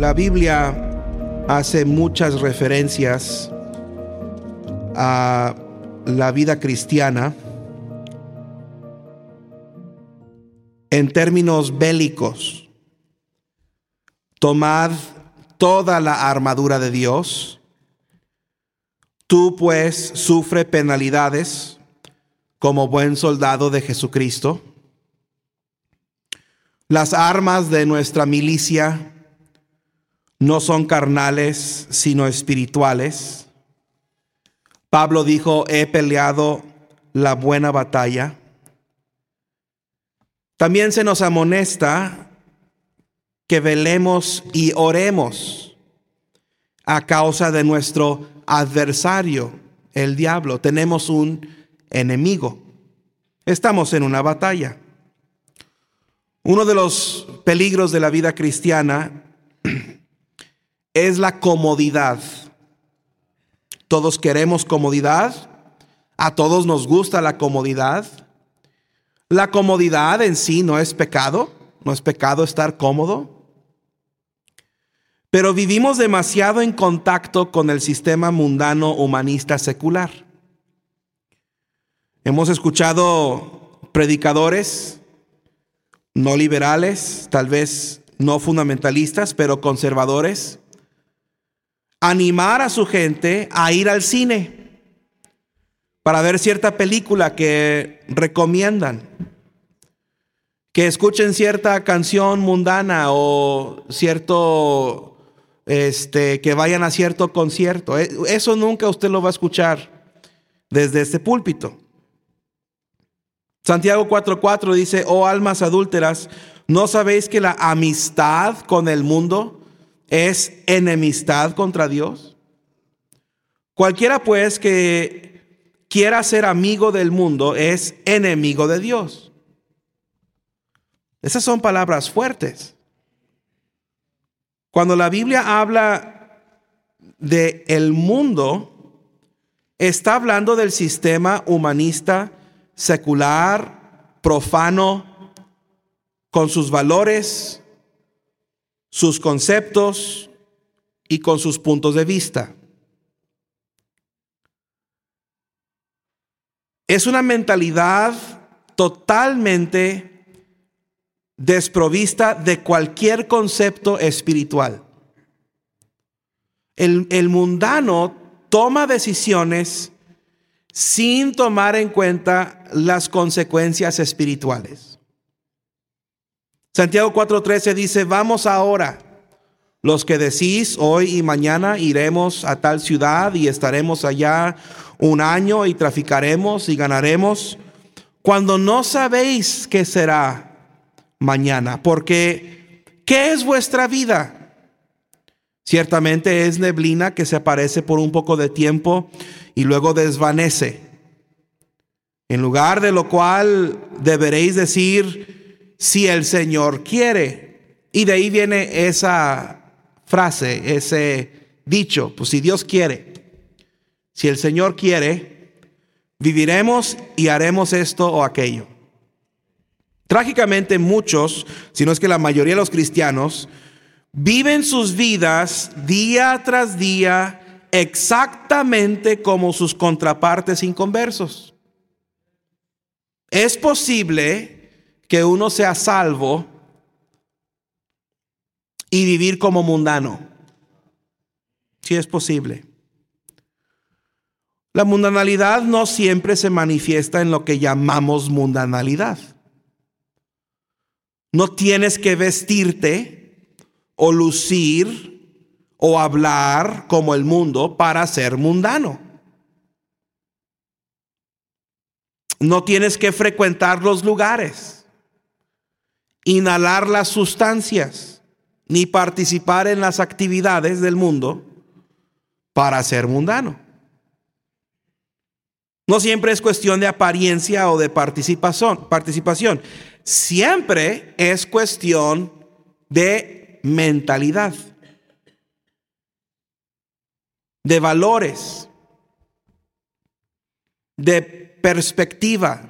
La Biblia hace muchas referencias a la vida cristiana en términos bélicos. Tomad toda la armadura de Dios. Tú pues sufre penalidades como buen soldado de Jesucristo. Las armas de nuestra milicia no son carnales, sino espirituales. Pablo dijo, he peleado la buena batalla. También se nos amonesta que velemos y oremos a causa de nuestro adversario, el diablo. Tenemos un enemigo. Estamos en una batalla. Uno de los peligros de la vida cristiana es la comodidad. Todos queremos comodidad, a todos nos gusta la comodidad. La comodidad en sí no es pecado, no es pecado estar cómodo. Pero vivimos demasiado en contacto con el sistema mundano humanista secular. Hemos escuchado predicadores no liberales, tal vez no fundamentalistas, pero conservadores, animar a su gente a ir al cine para ver cierta película que recomiendan, que escuchen cierta canción mundana o cierto, este, que vayan a cierto concierto. E, eso nunca usted lo va a escuchar desde este púlpito. Santiago 4:4 dice, oh almas adúlteras, ¿no sabéis que la amistad con el mundo es enemistad contra Dios? Cualquiera pues que quiera ser amigo del mundo es enemigo de Dios. Esas son palabras fuertes. Cuando la Biblia habla de el mundo, está hablando del sistema humanista secular, profano, con sus valores, sus conceptos y con sus puntos de vista. Es una mentalidad totalmente desprovista de cualquier concepto espiritual. El, mundano toma decisiones sin tomar en cuenta las consecuencias espirituales. Santiago 4:13 dice, vamos ahora, los que decís, hoy y mañana iremos a tal ciudad y estaremos allá un año y traficaremos y ganaremos, cuando no sabéis qué será mañana, porque ¿qué es vuestra vida? Ciertamente es neblina que se aparece por un poco de tiempo y luego desvanece. En lugar de lo cual deberéis decir, si el Señor quiere. Y de ahí viene esa frase, ese dicho, pues si Dios quiere, si el Señor quiere, viviremos y haremos esto o aquello. Trágicamente muchos, si no es que la mayoría de los cristianos, viven sus vidas día tras día exactamente como sus contrapartes inconversos. Es posible que uno sea salvo y vivir como mundano. Si es posible. La mundanalidad no siempre se manifiesta en lo que llamamos mundanalidad. No tienes que vestirte o lucir o hablar como el mundo para ser mundano. No tienes que frecuentar los lugares, inhalar las sustancias, ni participar en las actividades del mundo para ser mundano. No siempre es cuestión de apariencia o de participación, participación. Siempre es cuestión de mentalidad, de valores, de perspectiva.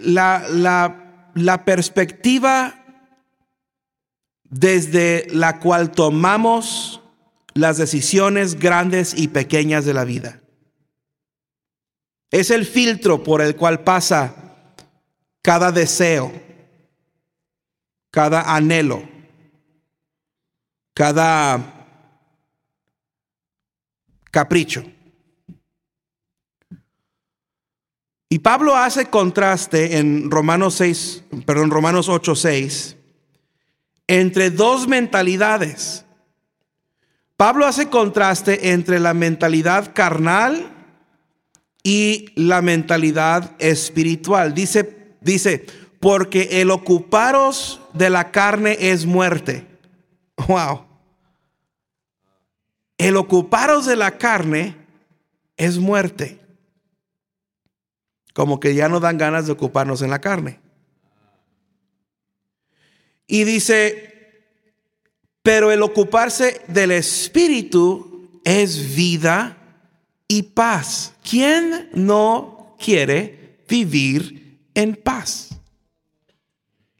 La, la, perspectiva desde la cual tomamos las decisiones grandes y pequeñas de la vida. Es el filtro por el cual pasa cada deseo, cada anhelo, cada capricho. Y Pablo hace contraste en Romanos 6, perdón, Romanos 8, 6, entre dos mentalidades. Pablo hace contraste entre la mentalidad carnal y la mentalidad espiritual. Dice, dice, porque el ocuparos de la carne es muerte. Wow. El ocuparos de la carne es muerte. Como que ya no dan ganas de ocuparnos en la carne. Y dice, pero el ocuparse del espíritu es vida y paz. ¿Quién no quiere vivir en paz?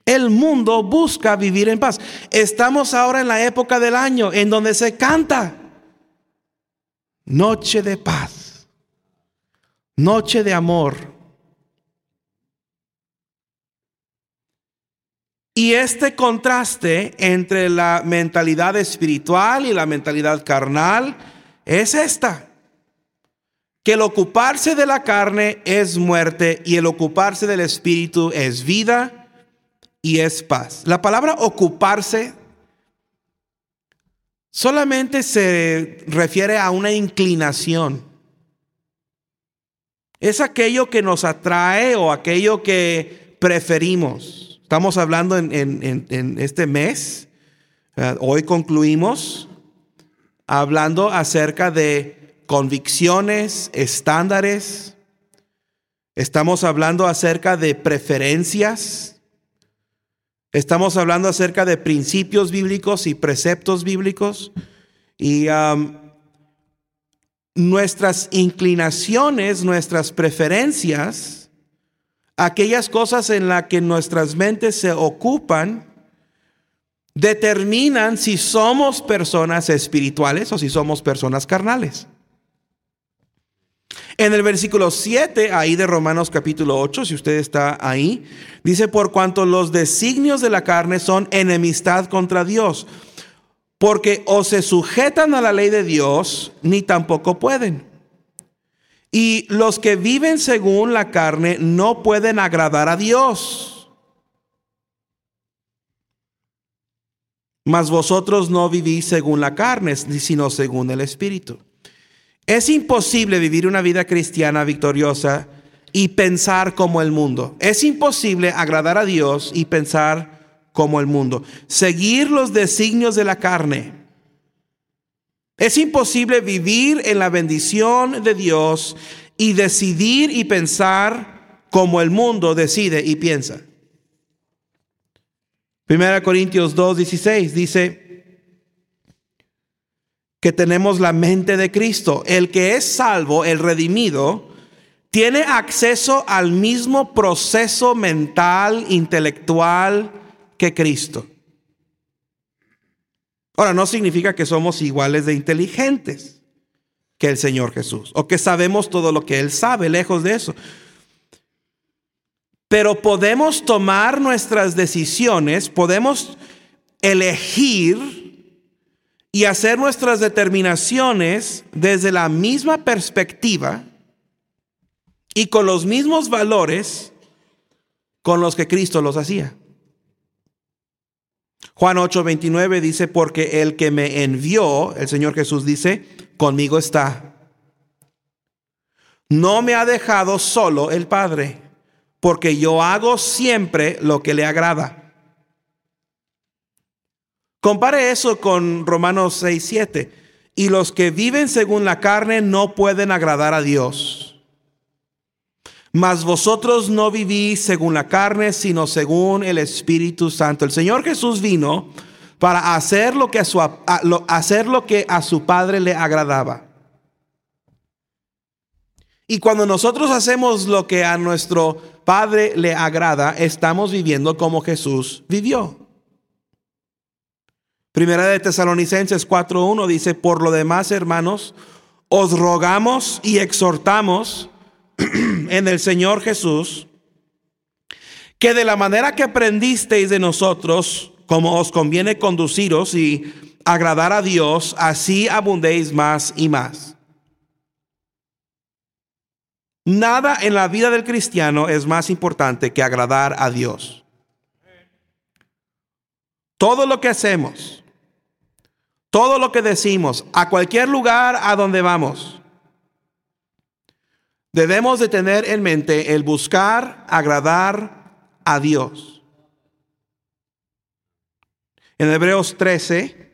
El mundo busca vivir en paz. Estamos ahora en la época del año en donde se canta noche de paz, noche de amor. Y este contraste entre la mentalidad espiritual y la mentalidad carnal es esta. Que el ocuparse de la carne es muerte y el ocuparse del espíritu es vida y es paz. La palabra ocuparse solamente se refiere a una inclinación. Es aquello que nos atrae o aquello que preferimos. Estamos hablando en, este mes, hoy concluimos hablando acerca de convicciones, estándares, estamos hablando acerca de preferencias, estamos hablando acerca de principios bíblicos y preceptos bíblicos. Y nuestras inclinaciones, nuestras preferencias, aquellas cosas en las que nuestras mentes se ocupan determinan si somos personas espirituales o si somos personas carnales. En el versículo 7, ahí de Romanos capítulo 8, si usted está ahí, dice, por cuanto los designios de la carne son enemistad contra Dios, porque o se sujetan a la ley de Dios, ni tampoco pueden. Y los que viven según la carne no pueden agradar a Dios. Mas vosotros no vivís según la carne, sino según el Espíritu. Es imposible vivir una vida cristiana victoriosa y pensar como el mundo. Es imposible agradar a Dios y pensar como el mundo. Seguir los designios de la carne es imposible vivir en la bendición de Dios y decidir y pensar como el mundo decide y piensa. Primera Corintios 2:16 dice que tenemos la mente de Cristo. El que es salvo, el redimido, tiene acceso al mismo proceso mental, intelectual que Cristo. Ahora, no significa que somos iguales de inteligentes que el Señor Jesús o que sabemos todo lo que Él sabe, lejos de eso. Pero podemos tomar nuestras decisiones, podemos elegir y hacer nuestras determinaciones desde la misma perspectiva y con los mismos valores con los que Cristo los hacía. Juan 8:29 dice, porque el que me envió, el Señor Jesús dice, conmigo está. No me ha dejado solo el Padre, porque yo hago siempre lo que le agrada. Compare eso con Romanos 6, Y los que viven según la carne no pueden agradar a Dios. Mas vosotros no vivís según la carne, sino según el Espíritu Santo. El Señor Jesús vino para hacer lo que a su, hacer lo que a su Padre le agradaba. Y cuando nosotros hacemos lo que a nuestro Padre le agrada, estamos viviendo como Jesús vivió. Primera de Tesalonicenses 4.1 dice, por lo demás, hermanos, os rogamos y exhortamos en el Señor Jesús, que de la manera que aprendisteis de nosotros, como os conviene conduciros y agradar a Dios, así abundéis más y más. Nada en la vida del cristiano es más importante que agradar a Dios. Todo lo que hacemos, todo lo que decimos, a cualquier lugar a donde vamos, debemos de tener en mente el buscar agradar a Dios. En Hebreos 13,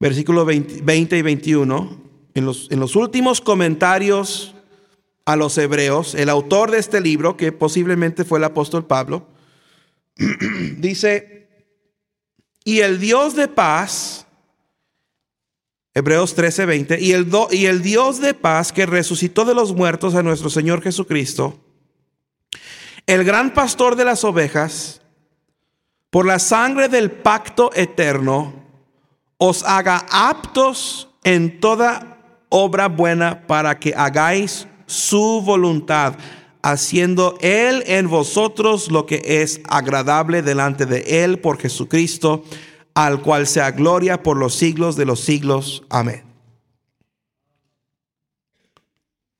versículos 20, y 21, en los, en los últimos comentarios a los hebreos, el autor de este libro, que posiblemente fue el apóstol Pablo, dice, y el Dios de paz, Hebreos 13:20, y el, y el Dios de paz que resucitó de los muertos a nuestro Señor Jesucristo, el gran pastor de las ovejas, por la sangre del pacto eterno, os haga aptos en toda obra buena para que hagáis su voluntad, haciendo Él en vosotros lo que es agradable delante de Él por Jesucristo, al cual sea gloria por los siglos de los siglos. Amén.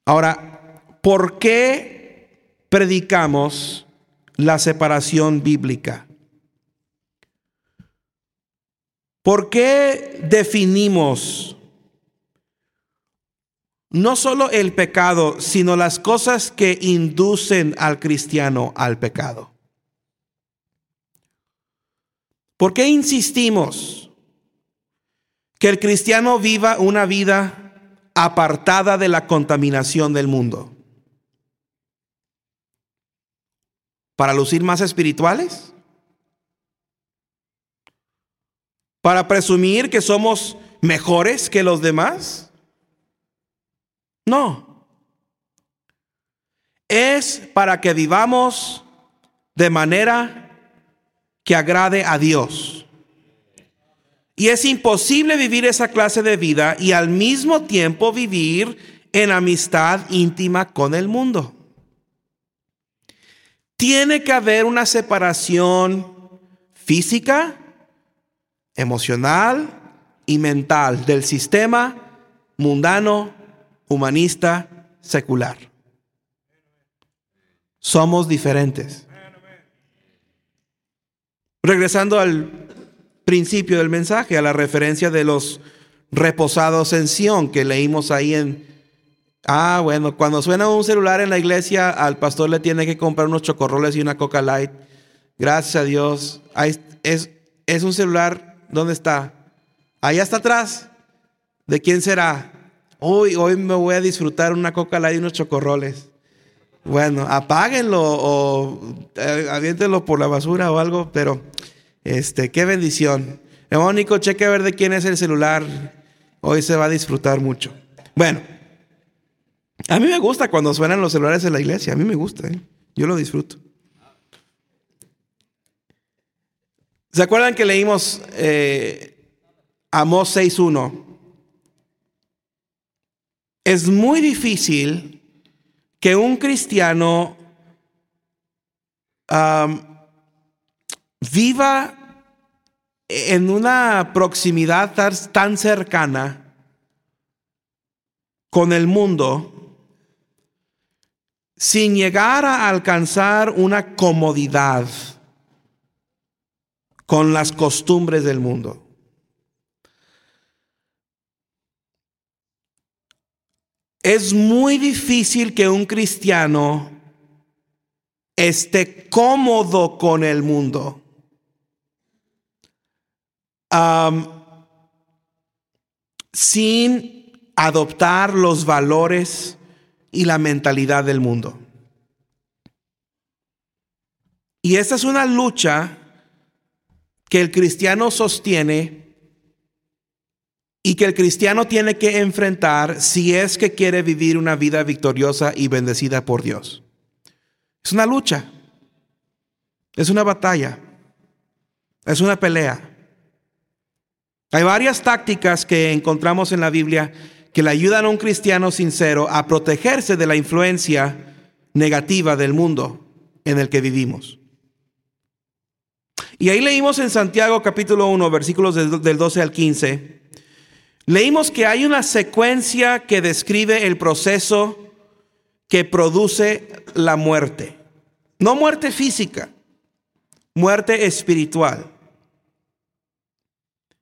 Ahora, ¿por qué predicamos la separación bíblica? ¿Por qué definimos no solo el pecado, sino las cosas que inducen al cristiano al pecado. ¿Por qué insistimos que el cristiano viva una vida apartada de la contaminación del mundo? ¿Para lucir más espirituales? ¿Para presumir que somos mejores que los demás? No. Es para que vivamos de manera que agrade a Dios. Y es imposible vivir esa clase de vida y al mismo tiempo vivir en amistad íntima con el mundo. Tiene que haber una separación física, emocional y mental del sistema mundano humanista, secular. Somos diferentes. Regresando al principio del mensaje, a la referencia de los reposados en Sión que leímos ahí en... Ah, bueno, cuando suena un celular en la iglesia, al pastor le tiene que comprar unos chocorroles y una Coca Light. Gracias a Dios. es, es un celular, ¿dónde está? Allá está atrás. ¿De quién será? Hoy, hoy me voy a disfrutar una coca light y unos chocorroles. Bueno, apáguenlo o eh, aviéntenlo por la basura o algo, pero este, qué bendición. Mónico, cheque a ver de quién es el celular. Hoy se va a disfrutar mucho. Bueno, a mí me gusta cuando suenan los celulares en la iglesia. A mí me gusta, ¿eh? yo lo disfruto. ¿Se acuerdan que leímos eh, Amós 6.1? Es muy difícil que un cristiano viva en una proximidad tan cercana con el mundo sin llegar a alcanzar una comodidad con las costumbres del mundo. Es muy difícil que un cristiano esté cómodo con el mundo. sin adoptar los valores y la mentalidad del mundo. Y esta es una lucha que el cristiano sostiene y que el cristiano tiene que enfrentar si es que quiere vivir una vida victoriosa y bendecida por Dios. Es una lucha, es una batalla, es una pelea. Hay varias tácticas que encontramos en la Biblia que le ayudan a un cristiano sincero a protegerse de la influencia negativa del mundo en el que vivimos. Y ahí leímos en Santiago capítulo 1, versículos del 12 al 15, leímos que hay una secuencia que describe el proceso que produce la muerte. No muerte física, muerte espiritual.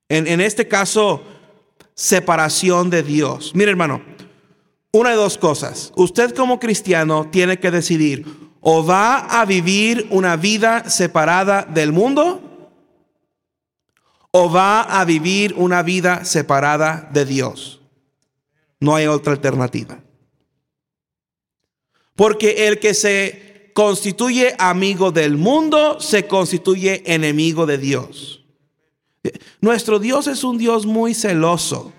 En, en este caso, separación de Dios. Mire hermano, una de dos cosas. Usted como cristiano tiene que decidir o va a vivir una vida separada del mundo o va a vivir una vida separada de Dios. No hay otra alternativa. Porque el que se constituye amigo del mundo se constituye enemigo de Dios. Nuestro Dios es un Dios muy celoso.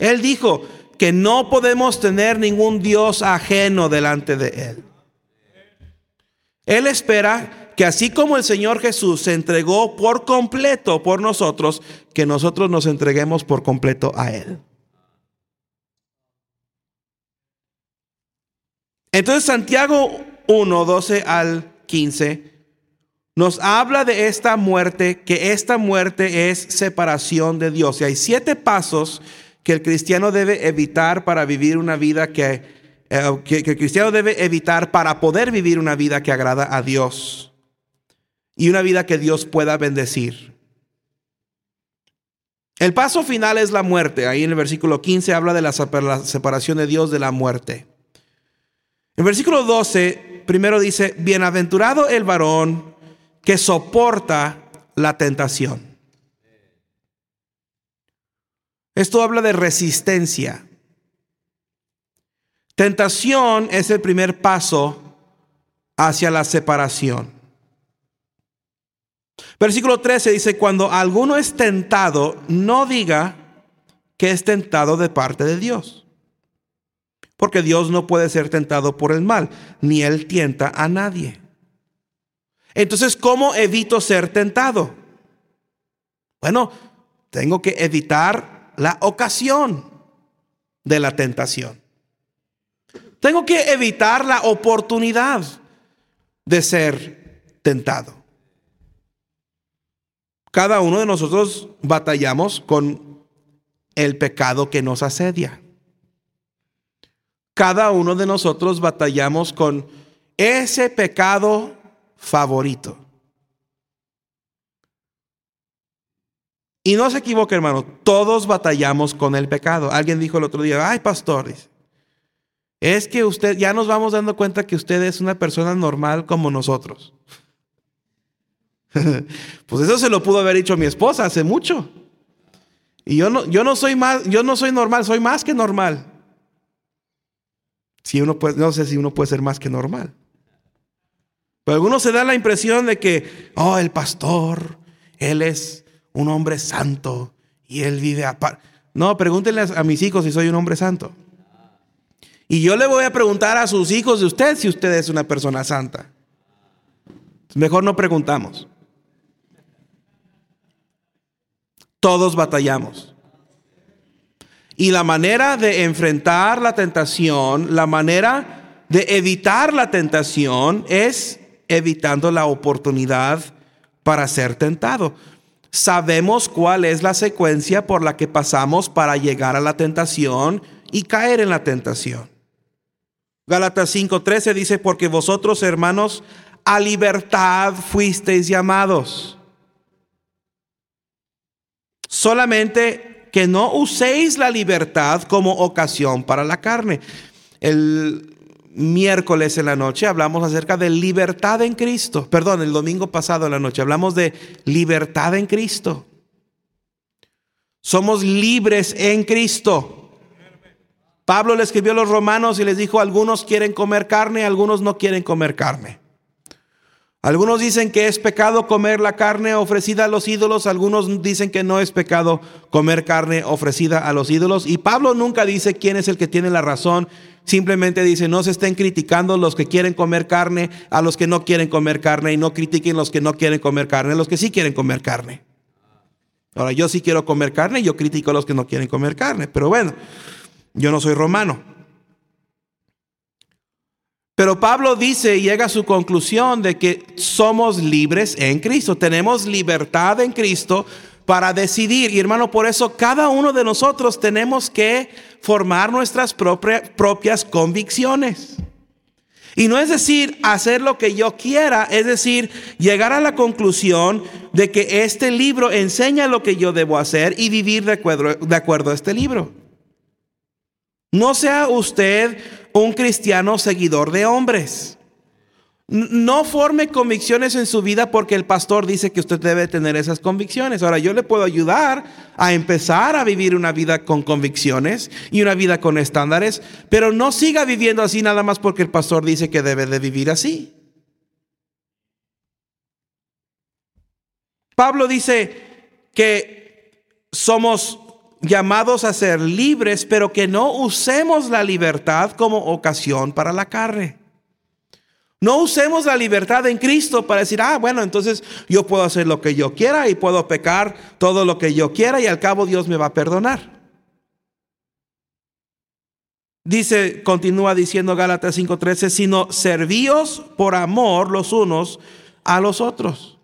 Él dijo que no podemos tener ningún Dios ajeno delante de Él. Él espera que así como el Señor Jesús se entregó por completo por nosotros, que nosotros nos entreguemos por completo a Él. Entonces Santiago 1, 12 al 15 nos habla de esta muerte, que esta muerte es separación de Dios. Y hay siete pasos que el cristiano debe evitar para vivir una vida que, eh, que, el cristiano debe evitar para poder vivir una vida que agrada a Dios y una vida que Dios pueda bendecir. El paso final es la muerte. Ahí en el versículo 15 habla de la separación de Dios de la muerte. En versículo 12, primero dice, bienaventurado el varón que soporta la tentación. Esto habla de resistencia. Tentación es el primer paso hacia la separación. Versículo 13 dice, cuando alguno es tentado, no diga que es tentado de parte de Dios. Porque Dios no puede ser tentado por el mal, ni Él tienta a nadie. Entonces, ¿cómo evito ser tentado? Bueno, tengo que evitar la ocasión de la tentación. Tengo que evitar la oportunidad de ser tentado. Cada uno de nosotros batallamos con el pecado que nos asedia. Cada uno de nosotros batallamos con ese pecado favorito. Y no se equivoque, hermano, todos batallamos con el pecado. Alguien dijo el otro día, ay, pastores, es que usted, ya nos vamos dando cuenta que usted es una persona normal como nosotros. pues eso se lo pudo haber dicho mi esposa hace mucho. Y yo no, yo no soy más, yo no soy normal, soy más que normal. Si uno puede, no sé si uno puede ser más que normal. Pero algunos se da la impresión de que, oh, el pastor, él es un hombre santo y él vive aparte. No, pregúntenle a mis hijos si soy un hombre santo. Y yo le voy a preguntar a sus hijos de usted si usted es una persona santa. Mejor no preguntamos. Todos batallamos. Y la manera de enfrentar la tentación, la manera de evitar la tentación es evitando la oportunidad para ser tentado. Sabemos cuál es la secuencia por la que pasamos para llegar a la tentación y caer en la tentación. Gálatas 5:13 dice, porque vosotros hermanos a libertad fuisteis llamados. Solamente que no uséis la libertad como ocasión para la carne. El miércoles en la noche hablamos acerca de libertad en Cristo. Perdón, el domingo pasado en la noche hablamos de libertad en Cristo. Somos libres en Cristo. Pablo le escribió a los romanos y les dijo, algunos quieren comer carne, algunos no quieren comer carne. Algunos dicen que es pecado comer la carne ofrecida a los ídolos, algunos dicen que no es pecado comer carne ofrecida a los ídolos. Y Pablo nunca dice quién es el que tiene la razón, simplemente dice, no se estén criticando los que quieren comer carne a los que no quieren comer carne y no critiquen los que no quieren comer carne, los que sí quieren comer carne. Ahora, yo sí quiero comer carne, yo critico a los que no quieren comer carne, pero bueno, yo no soy romano. Pero Pablo dice y llega a su conclusión de que somos libres en Cristo, tenemos libertad en Cristo para decidir. Y hermano, por eso cada uno de nosotros tenemos que formar nuestras propias convicciones. Y no es decir hacer lo que yo quiera, es decir, llegar a la conclusión de que este libro enseña lo que yo debo hacer y vivir de acuerdo, de acuerdo a este libro. No sea usted un cristiano seguidor de hombres. No forme convicciones en su vida porque el pastor dice que usted debe tener esas convicciones. Ahora, yo le puedo ayudar a empezar a vivir una vida con convicciones y una vida con estándares, pero no siga viviendo así nada más porque el pastor dice que debe de vivir así. Pablo dice que somos llamados a ser libres, pero que no usemos la libertad como ocasión para la carne. No usemos la libertad en Cristo para decir, ah, bueno, entonces yo puedo hacer lo que yo quiera y puedo pecar todo lo que yo quiera y al cabo Dios me va a perdonar. Dice, continúa diciendo Gálatas 5:13, sino servíos por amor los unos a los otros.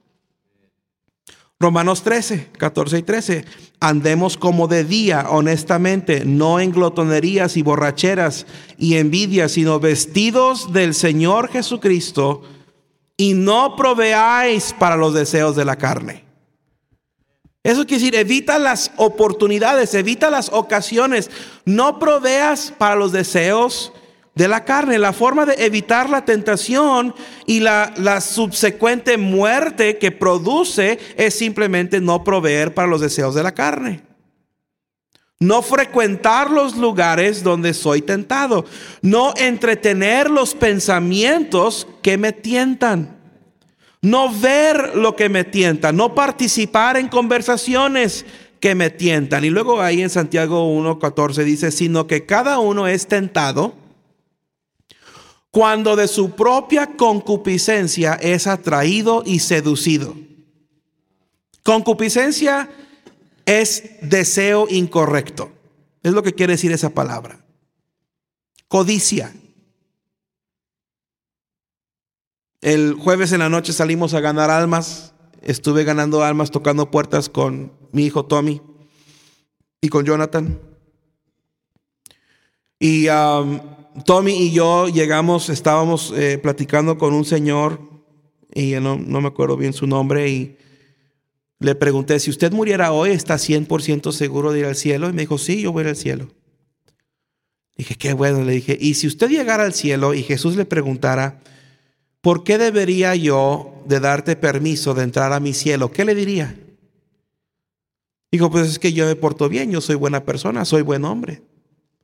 Romanos 13, 14 y 13. Andemos como de día, honestamente, no en glotonerías y borracheras y envidias, sino vestidos del Señor Jesucristo y no proveáis para los deseos de la carne. Eso quiere decir, evita las oportunidades, evita las ocasiones, no proveas para los deseos de la carne. La forma de evitar la tentación y la, la, subsecuente muerte que produce es simplemente no proveer para los deseos de la carne. No frecuentar los lugares donde soy tentado. No entretener los pensamientos que me tientan. No ver lo que me tienta. No participar en conversaciones que me tientan. Y luego ahí en Santiago 1.14 dice, sino que cada uno es tentado cuando de su propia concupiscencia es atraído y seducido. Concupiscencia es deseo incorrecto. Es lo que quiere decir esa palabra. Codicia. El jueves en la noche salimos a ganar almas. Estuve ganando almas tocando puertas con mi hijo Tommy y con Jonathan. Y um, Tommy y yo llegamos, estábamos eh, platicando con un señor, y no, no me acuerdo bien su nombre, y le pregunté, si usted muriera hoy, ¿está 100% seguro de ir al cielo? Y me dijo, sí, yo voy al cielo. Dije, qué bueno, le dije, y si usted llegara al cielo y Jesús le preguntara, ¿por qué debería yo de darte permiso de entrar a mi cielo? ¿Qué le diría? Dijo, pues es que yo me porto bien, yo soy buena persona, soy buen hombre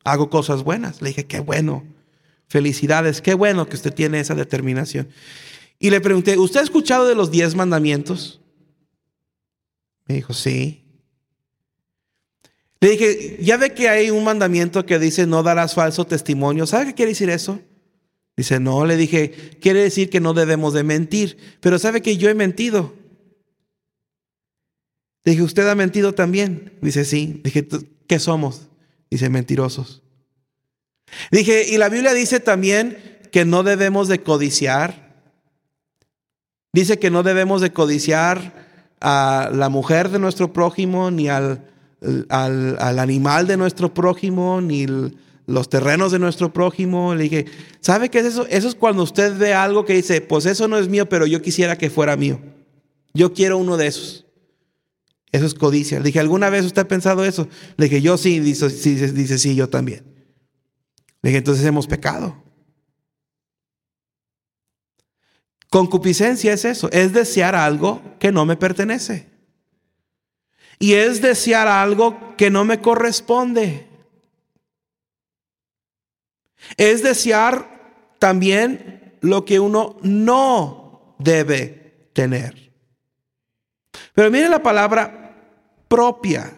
hago cosas buenas. Le dije, qué bueno, felicidades, qué bueno que usted tiene esa determinación. Y le pregunté, ¿usted ha escuchado de los diez mandamientos? Me dijo, sí. Le dije, ya ve que hay un mandamiento que dice no darás falso testimonio. ¿Sabe qué quiere decir eso? Dice, no, le dije, quiere decir que no debemos de mentir. Pero ¿sabe que yo he mentido? Le dije, ¿usted ha mentido también? Dice, sí. Le dije, ¿qué somos? Dice mentirosos. Dije, y la Biblia dice también que no debemos de codiciar. Dice que no debemos de codiciar a la mujer de nuestro prójimo, ni al, al, animal de nuestro prójimo, ni los terrenos de nuestro prójimo. Le dije, ¿sabe qué es eso? Eso es cuando usted ve algo que dice, pues eso no es mío, pero yo quisiera que fuera mío. Yo quiero uno de esos. Eso es codicia. Le dije, ¿alguna vez usted ha pensado eso? Le dije, yo sí, dice sí, dice, sí yo también. Le dije, entonces hemos pecado. Concupiscencia es eso, es desear algo que no me pertenece. Y es desear algo que no me corresponde. Es desear también lo que uno no debe tener. Pero mire la palabra propia,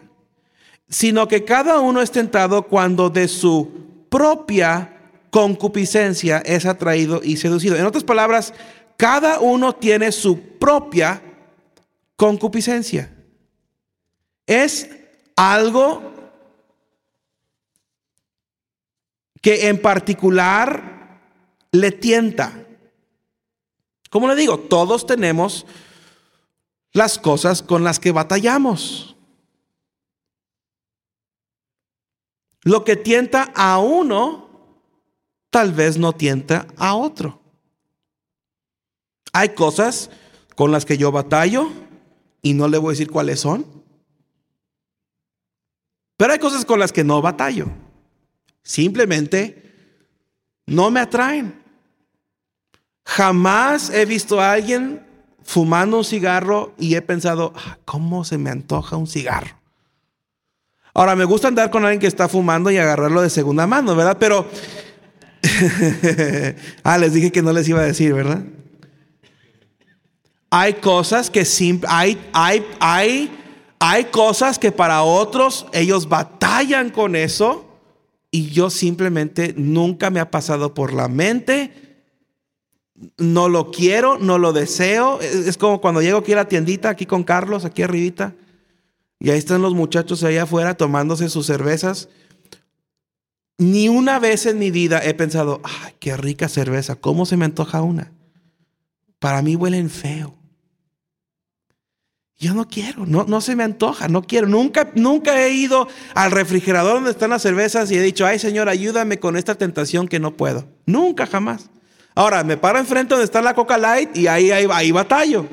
sino que cada uno es tentado cuando de su propia concupiscencia es atraído y seducido. En otras palabras, cada uno tiene su propia concupiscencia. es algo que en particular le tienta. Como le digo, todos tenemos las cosas con las que batallamos. Lo que tienta a uno, tal vez no tienta a otro. Hay cosas con las que yo batallo y no le voy a decir cuáles son. Pero hay cosas con las que no batallo. Simplemente no me atraen. Jamás he visto a alguien fumando un cigarro y he pensado, ah, ¿cómo se me antoja un cigarro? Ahora, me gusta andar con alguien que está fumando y agarrarlo de segunda mano, ¿verdad? Pero... ah, les dije que no les iba a decir, ¿verdad? Hay cosas que siempre, hay, hay, hay, hay cosas que para otros ellos batallan con eso y yo simplemente nunca me ha pasado por la mente. No lo quiero, no lo deseo. Es como cuando llego aquí a la tiendita, aquí con Carlos, aquí arribita, y ahí están los muchachos allá afuera tomándose sus cervezas. Ni una vez en mi vida he pensado, ay, qué rica cerveza, ¿cómo se me antoja una? Para mí huelen feo. Yo no quiero, no, no se me antoja, no quiero. Nunca, nunca he ido al refrigerador donde están las cervezas y he dicho, ay Señor, ayúdame con esta tentación que no puedo. Nunca, jamás. Ahora, me paro enfrente donde está la Coca Light y ahí, ahí, ahí batallo.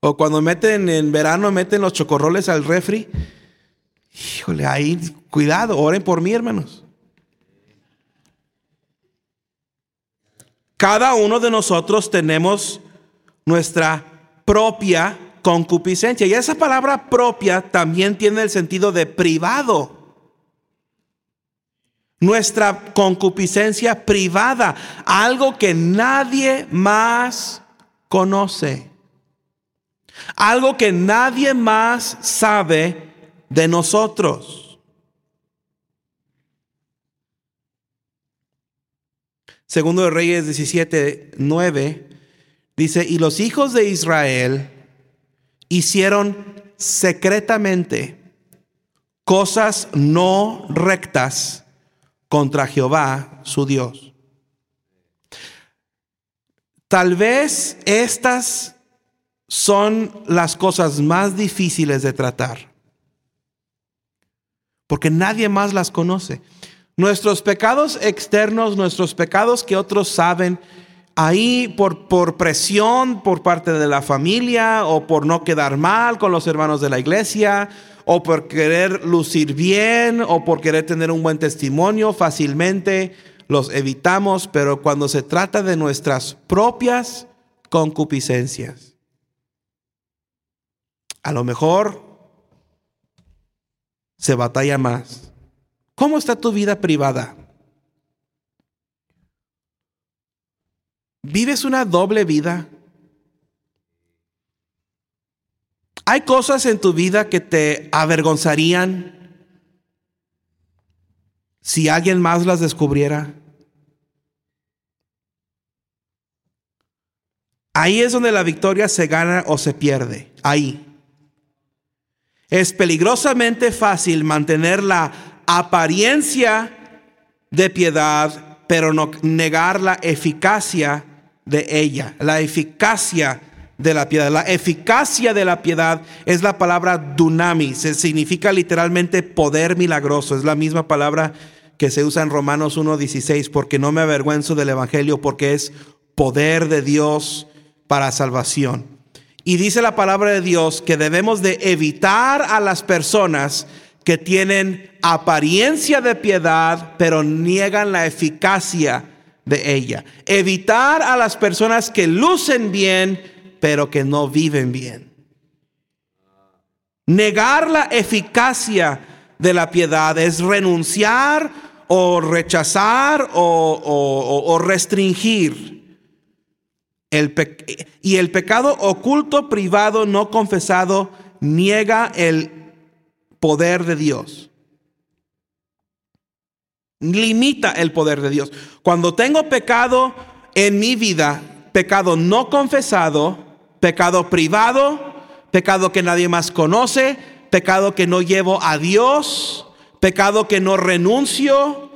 O cuando meten en verano, meten los chocorroles al refri. Híjole, ahí, cuidado, oren por mí, hermanos. Cada uno de nosotros tenemos nuestra propia concupiscencia. Y esa palabra propia también tiene el sentido de privado. Nuestra concupiscencia privada, algo que nadie más conoce. Algo que nadie más sabe de nosotros. Segundo de Reyes 17, 9 Dice, y los hijos de Israel hicieron secretamente cosas no rectas contra Jehová, su Dios. Tal vez estas son las cosas más difíciles de tratar, porque nadie más las conoce. Nuestros pecados externos, nuestros pecados que otros saben, ahí por, por presión por parte de la familia o por no quedar mal con los hermanos de la iglesia o por querer lucir bien o por querer tener un buen testimonio, fácilmente los evitamos, pero cuando se trata de nuestras propias concupiscencias, a lo mejor se batalla más. ¿Cómo está tu vida privada? ¿Vives una doble vida? ¿Hay cosas en tu vida que te avergonzarían si alguien más las descubriera? Ahí es donde la victoria se gana o se pierde. Ahí. Es peligrosamente fácil mantener la apariencia de piedad, pero no negar la eficacia de ella, la eficacia de la piedad. La eficacia de la piedad es la palabra dunamis, significa literalmente poder milagroso, es la misma palabra que se usa en Romanos 1.16, porque no me avergüenzo del Evangelio, porque es poder de Dios para salvación. Y dice la palabra de Dios que debemos de evitar a las personas que tienen apariencia de piedad, pero niegan la eficacia de ella. Evitar a las personas que lucen bien, pero que no viven bien. Negar la eficacia de la piedad es renunciar o rechazar o, restringir. El y el pecado oculto, privado, no confesado, niega el poder de Dios limita el poder de Dios. Cuando tengo pecado en mi vida, pecado no confesado, pecado privado, pecado que nadie más conoce, pecado que no llevo a Dios, pecado que no renuncio,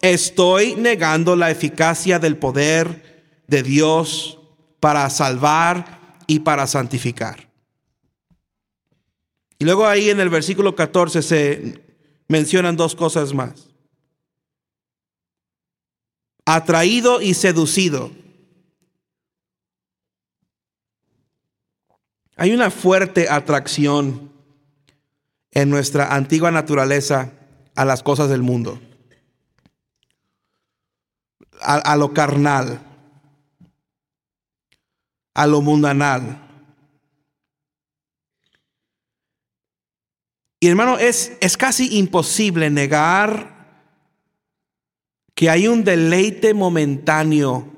estoy negando la eficacia del poder de Dios para salvar y para santificar. Y luego ahí en el versículo 14 se mencionan dos cosas más. Atraído y seducido. Hay una fuerte atracción en nuestra antigua naturaleza a las cosas del mundo, a, lo carnal, a lo mundanal. Y hermano, es, es casi imposible negar que hay un deleite momentáneo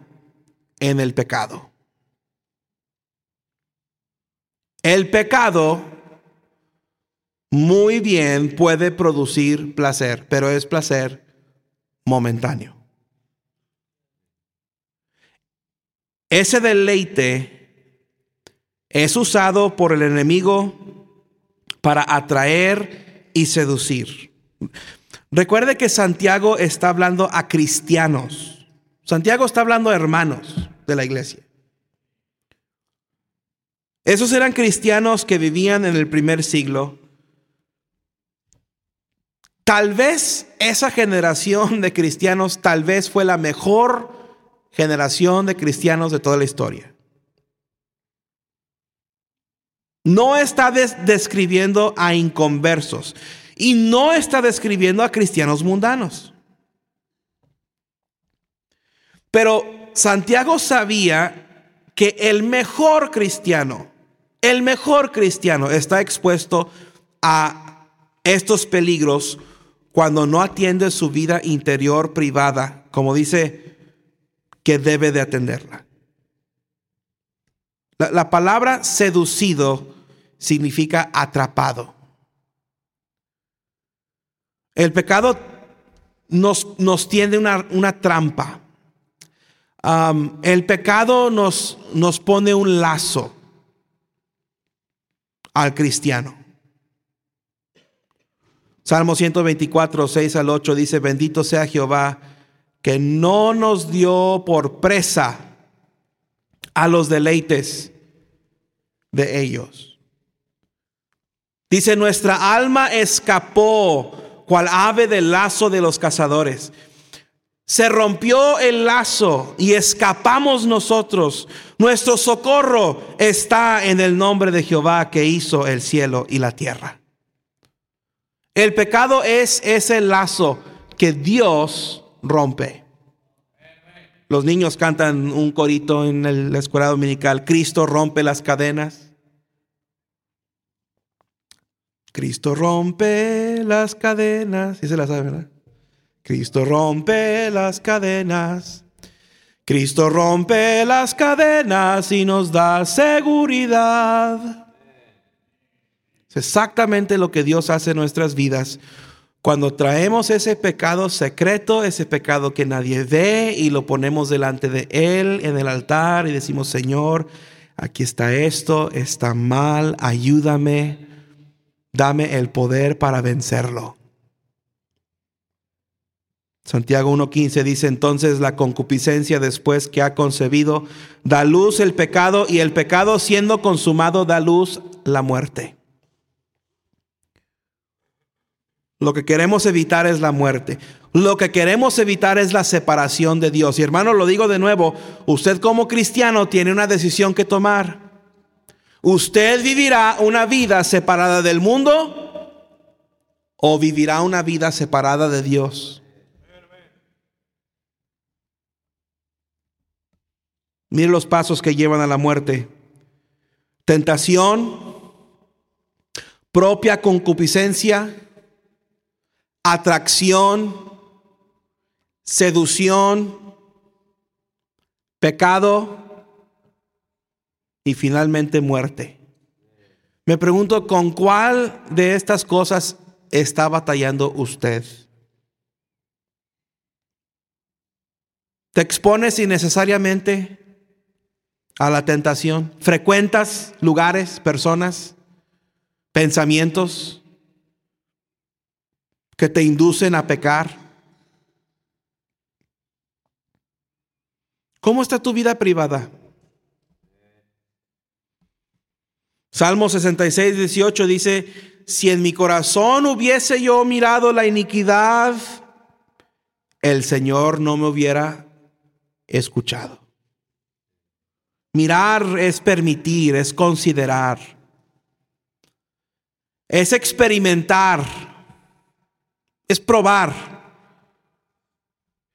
en el pecado. El pecado muy bien puede producir placer, pero es placer momentáneo. Ese deleite es usado por el enemigo para atraer y seducir. Recuerde que Santiago está hablando a cristianos. Santiago está hablando a hermanos de la iglesia. Esos eran cristianos que vivían en el primer siglo. Tal vez esa generación de cristianos, tal vez fue la mejor generación de cristianos de toda la historia. No está describiendo a inconversos. Y no está describiendo a cristianos mundanos. Pero Santiago sabía que el mejor cristiano, el mejor cristiano está expuesto a estos peligros cuando no atiende su vida interior privada, como dice que debe de atenderla. La, la palabra seducido significa atrapado. El pecado nos, nos tiende una, una trampa. el pecado nos, nos pone un lazo al cristiano. Salmo 124, 6 al 8 dice, bendito sea Jehová, que no nos dio por presa a los deleites de ellos. Dice, nuestra alma escapó cual ave del lazo de los cazadores. Se rompió el lazo y escapamos nosotros. Nuestro socorro está en el nombre de Jehová que hizo el cielo y la tierra. El pecado es ese lazo que Dios rompe. Los niños cantan un corito en la escuela dominical. Cristo rompe las cadenas. Cristo rompe las cadenas. ¿Sí se la sabe, verdad? Cristo rompe las cadenas. Cristo rompe las cadenas y nos da seguridad. Es exactamente lo que Dios hace en nuestras vidas. Cuando traemos ese pecado secreto, ese pecado que nadie ve y lo ponemos delante de Él en el altar y decimos, Señor, aquí está esto, está mal, ayúdame dame el poder para vencerlo. Santiago 1.15 dice entonces la concupiscencia después que ha concebido da luz el pecado y el pecado siendo consumado da luz la muerte. Lo que queremos evitar es la muerte. Lo que queremos evitar es la separación de Dios. Y hermano, lo digo de nuevo, usted como cristiano tiene una decisión que tomar. ¿Usted vivirá una vida separada del mundo o vivirá una vida separada de Dios? Mire los pasos que llevan a la muerte. Tentación, propia concupiscencia, atracción, seducción, pecado, y finalmente muerte. Me pregunto, ¿con cuál de estas cosas está batallando usted? ¿Te expones innecesariamente a la tentación? ¿Frecuentas lugares, personas pensamientos que te inducen a pecar. ¿Cómo está tu vida privada? Salmo 66, 18 dice, si en mi corazón hubiese yo mirado la iniquidad, el Señor no me hubiera escuchado. Mirar es permitir, es considerar, es experimentar, es probar.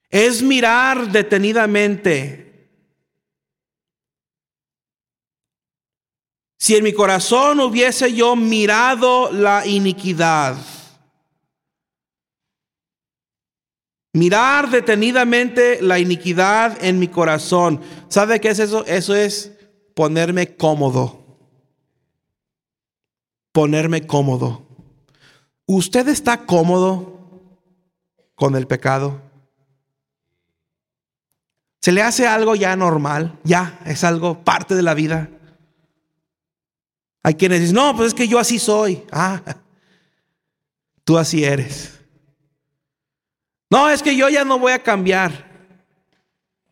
Es mirar detenidamente. Si en mi corazón hubiese yo mirado la iniquidad, mirar detenidamente la iniquidad en mi corazón, ¿sabe qué es eso? Eso es ponerme cómodo. Ponerme cómodo. ¿Usted está cómodo con el pecado? ¿Se le hace algo ya normal? Ya, es algo parte de la vida. Hay quienes dicen, no, pues es que yo así soy. Ah, tú así eres. No, es que yo ya no voy a cambiar.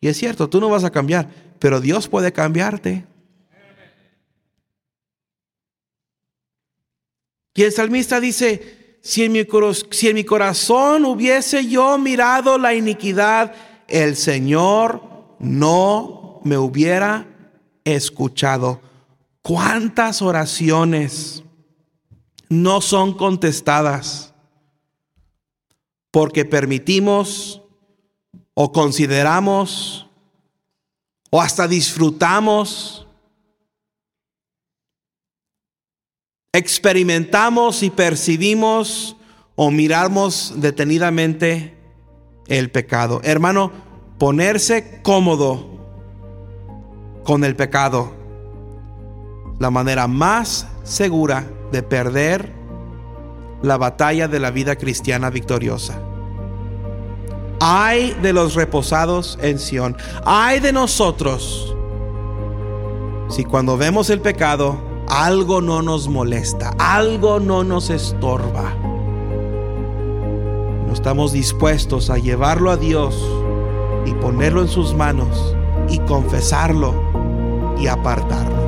Y es cierto, tú no vas a cambiar, pero Dios puede cambiarte. Y el salmista dice, si en, mi, si en mi corazón hubiese yo mirado la iniquidad, el Señor no me hubiera escuchado. ¿Cuántas oraciones no son contestadas porque permitimos o consideramos o hasta disfrutamos, experimentamos y percibimos o miramos detenidamente el pecado. Hermano, ponerse cómodo con el pecado, la manera más segura de perder la batalla de la vida cristiana victoriosa. Ay de los reposados en Sión. Ay de nosotros si cuando vemos el pecado algo no nos molesta, algo no nos estorba. No estamos dispuestos a llevarlo a Dios y ponerlo en sus manos y confesarlo y apartarlo.